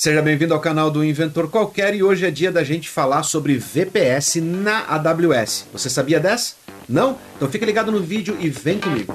Seja bem-vindo ao canal do Inventor Qualquer e hoje é dia da gente falar sobre VPS na AWS. Você sabia dessa? Não? Então fica ligado no vídeo e vem comigo.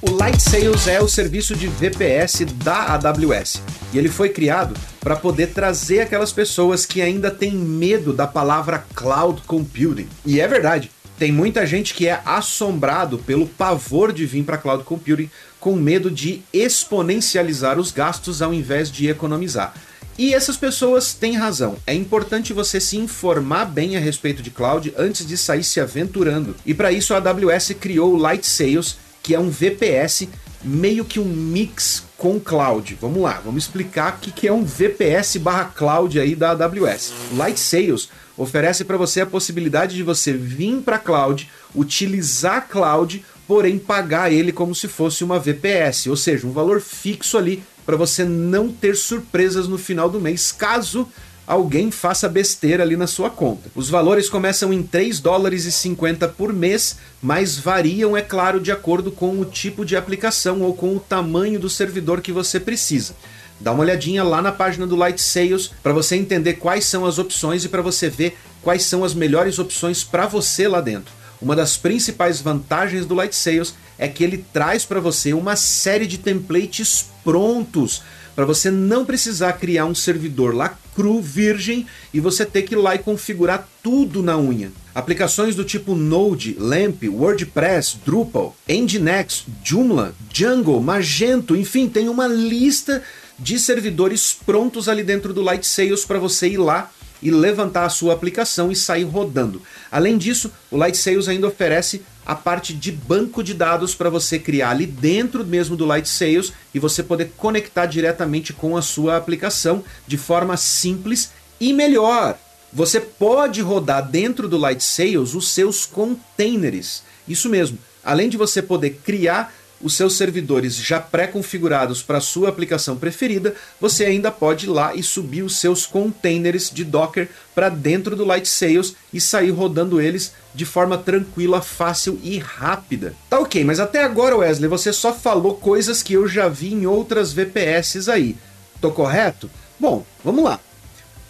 O Light Sales é o serviço de VPS da AWS e ele foi criado para poder trazer aquelas pessoas que ainda têm medo da palavra cloud computing. E é verdade, tem muita gente que é assombrado pelo pavor de vir para cloud computing com medo de exponencializar os gastos ao invés de economizar. E essas pessoas têm razão. É importante você se informar bem a respeito de cloud antes de sair se aventurando. E para isso a AWS criou o Light Sales, que é um VPS meio que um mix com cloud. Vamos lá, vamos explicar o que é um VPS barra cloud aí da AWS. Light Sales oferece para você a possibilidade de você vir para cloud, utilizar cloud, porém pagar ele como se fosse uma VPS, ou seja, um valor fixo ali para você não ter surpresas no final do mês, caso alguém faça besteira ali na sua conta. Os valores começam em 3 dólares e 50 por mês, mas variam, é claro, de acordo com o tipo de aplicação ou com o tamanho do servidor que você precisa. Dá uma olhadinha lá na página do Light Sales para você entender quais são as opções e para você ver quais são as melhores opções para você lá dentro. Uma das principais vantagens do Light Sales é que ele traz para você uma série de templates prontos para você não precisar criar um servidor lá cru, virgem, e você ter que ir lá e configurar tudo na unha. Aplicações do tipo Node, Lamp, WordPress, Drupal, Nginx, Joomla, Django, Magento, enfim, tem uma lista de servidores prontos ali dentro do Light Sales para você ir lá e levantar a sua aplicação e sair rodando. Além disso, o Light Sales ainda oferece a parte de banco de dados para você criar ali dentro mesmo do Light Sales e você poder conectar diretamente com a sua aplicação de forma simples e melhor. Você pode rodar dentro do Light Sales os seus containers. Isso mesmo. Além de você poder criar os seus servidores já pré-configurados para a sua aplicação preferida, você ainda pode ir lá e subir os seus containers de Docker para dentro do Light Sales e sair rodando eles de forma tranquila, fácil e rápida. Tá ok, mas até agora, Wesley, você só falou coisas que eu já vi em outras VPS aí. Tô correto? Bom, vamos lá.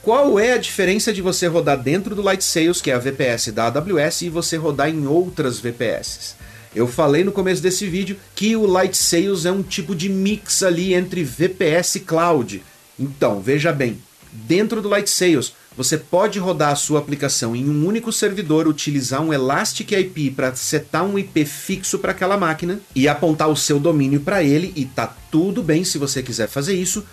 Qual é a diferença de você rodar dentro do Light Sales, que é a VPS da AWS, e você rodar em outras VPS? Eu falei no começo desse vídeo que o Light Sales é um tipo de mix ali entre VPS e Cloud. Então, veja bem, dentro do Light Sales, você pode rodar a sua aplicação em um único servidor, utilizar um Elastic IP para setar um IP fixo para aquela máquina e apontar o seu domínio para ele e tá tudo bem se você quiser fazer isso.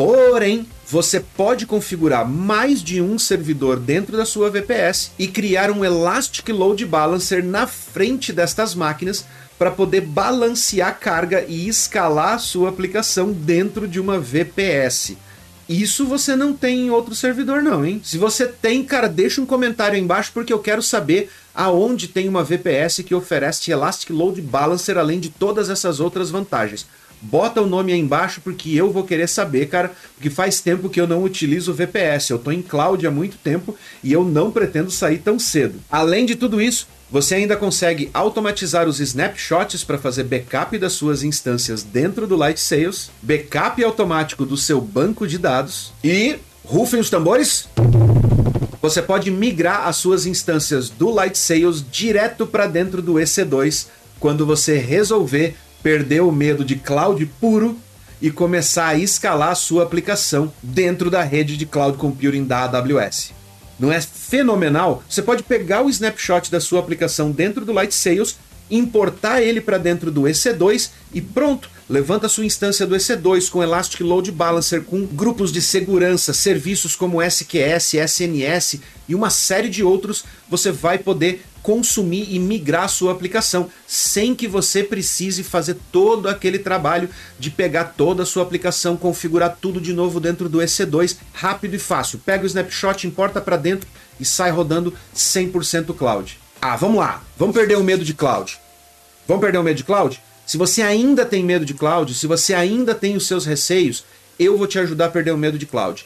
Porém, você pode configurar mais de um servidor dentro da sua VPS e criar um Elastic Load Balancer na frente destas máquinas para poder balancear carga e escalar a sua aplicação dentro de uma VPS. Isso você não tem em outro servidor não, hein? Se você tem, cara, deixa um comentário aí embaixo porque eu quero saber aonde tem uma VPS que oferece Elastic Load Balancer além de todas essas outras vantagens. Bota o nome aí embaixo porque eu vou querer saber, cara, porque faz tempo que eu não utilizo o VPS. Eu tô em cloud há muito tempo e eu não pretendo sair tão cedo. Além de tudo isso, você ainda consegue automatizar os snapshots para fazer backup das suas instâncias dentro do Light Sales, backup automático do seu banco de dados e rufem os tambores. Você pode migrar as suas instâncias do Light Sales direto para dentro do EC2 quando você resolver perder o medo de cloud puro e começar a escalar a sua aplicação dentro da rede de cloud computing da AWS. Não é fenomenal? Você pode pegar o snapshot da sua aplicação dentro do Light Sales, importar ele para dentro do EC2 e pronto, levanta sua instância do EC2 com Elastic Load Balancer, com grupos de segurança, serviços como SQS, SNS e uma série de outros, você vai poder consumir e migrar sua aplicação, sem que você precise fazer todo aquele trabalho de pegar toda a sua aplicação, configurar tudo de novo dentro do EC2, rápido e fácil. Pega o snapshot, importa para dentro e sai rodando 100% cloud. Ah, vamos lá, vamos perder o medo de cloud. Vamos perder o medo de cloud? Se você ainda tem medo de cloud, se você ainda tem os seus receios, eu vou te ajudar a perder o medo de cloud.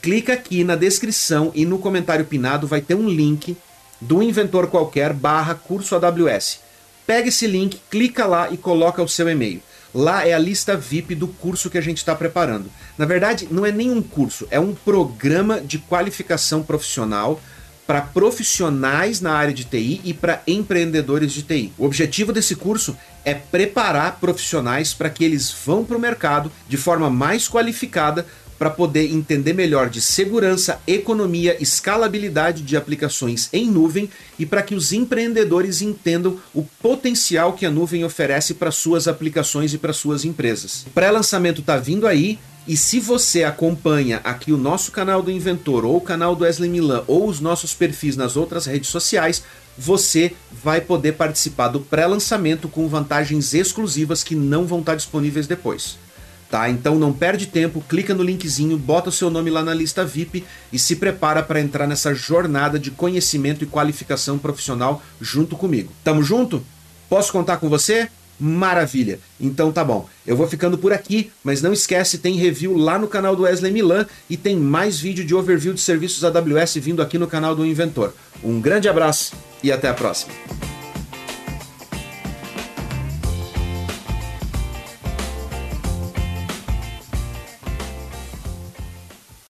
Clica aqui na descrição e no comentário pinado vai ter um link do inventor qualquer barra curso AWS. pega esse link, clica lá e coloca o seu e-mail. Lá é a lista VIP do curso que a gente está preparando. Na verdade, não é nem um curso, é um programa de qualificação profissional para profissionais na área de TI e para empreendedores de TI. O objetivo desse curso é preparar profissionais para que eles vão para o mercado de forma mais qualificada para poder entender melhor de segurança, economia, escalabilidade de aplicações em nuvem e para que os empreendedores entendam o potencial que a nuvem oferece para suas aplicações e para suas empresas. O pré-lançamento está vindo aí. E se você acompanha aqui o nosso canal do Inventor, ou o canal do Wesley Milan, ou os nossos perfis nas outras redes sociais, você vai poder participar do pré-lançamento com vantagens exclusivas que não vão estar disponíveis depois tá? Então não perde tempo, clica no linkzinho, bota o seu nome lá na lista VIP e se prepara para entrar nessa jornada de conhecimento e qualificação profissional junto comigo. Tamo junto? Posso contar com você? Maravilha! Então tá bom. Eu vou ficando por aqui, mas não esquece, tem review lá no canal do Wesley Milan e tem mais vídeo de overview de serviços AWS vindo aqui no canal do Inventor. Um grande abraço e até a próxima.